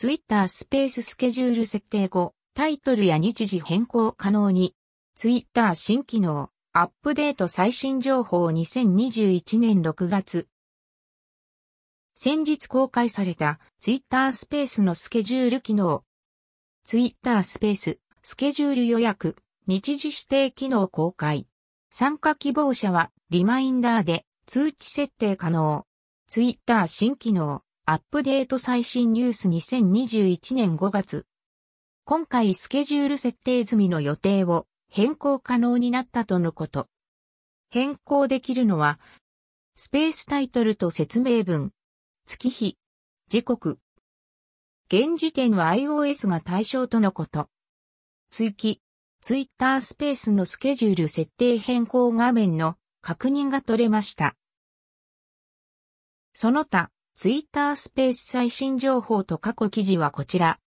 ツイッタースペーススケジュール設定後、タイトルや日時変更可能に。ツイッター新機能、アップデート最新情報2021年6月。先日公開されたツイッタースペースのスケジュール機能。ツイッタースペース、スケジュール予約、日時指定機能公開。参加希望者はリマインダーで通知設定可能。ツイッター新機能。アップデート最新ニュース2021年5月。今回スケジュール設定済みの予定を変更可能になったとのこと。変更できるのは、スペースタイトルと説明文、月日、時刻。現時点は iOS が対象とのこと。追記、ツイッタースペースのスケジュール設定変更画面の確認が取れました。その他、ツイッタースペース最新情報と過去記事はこちら。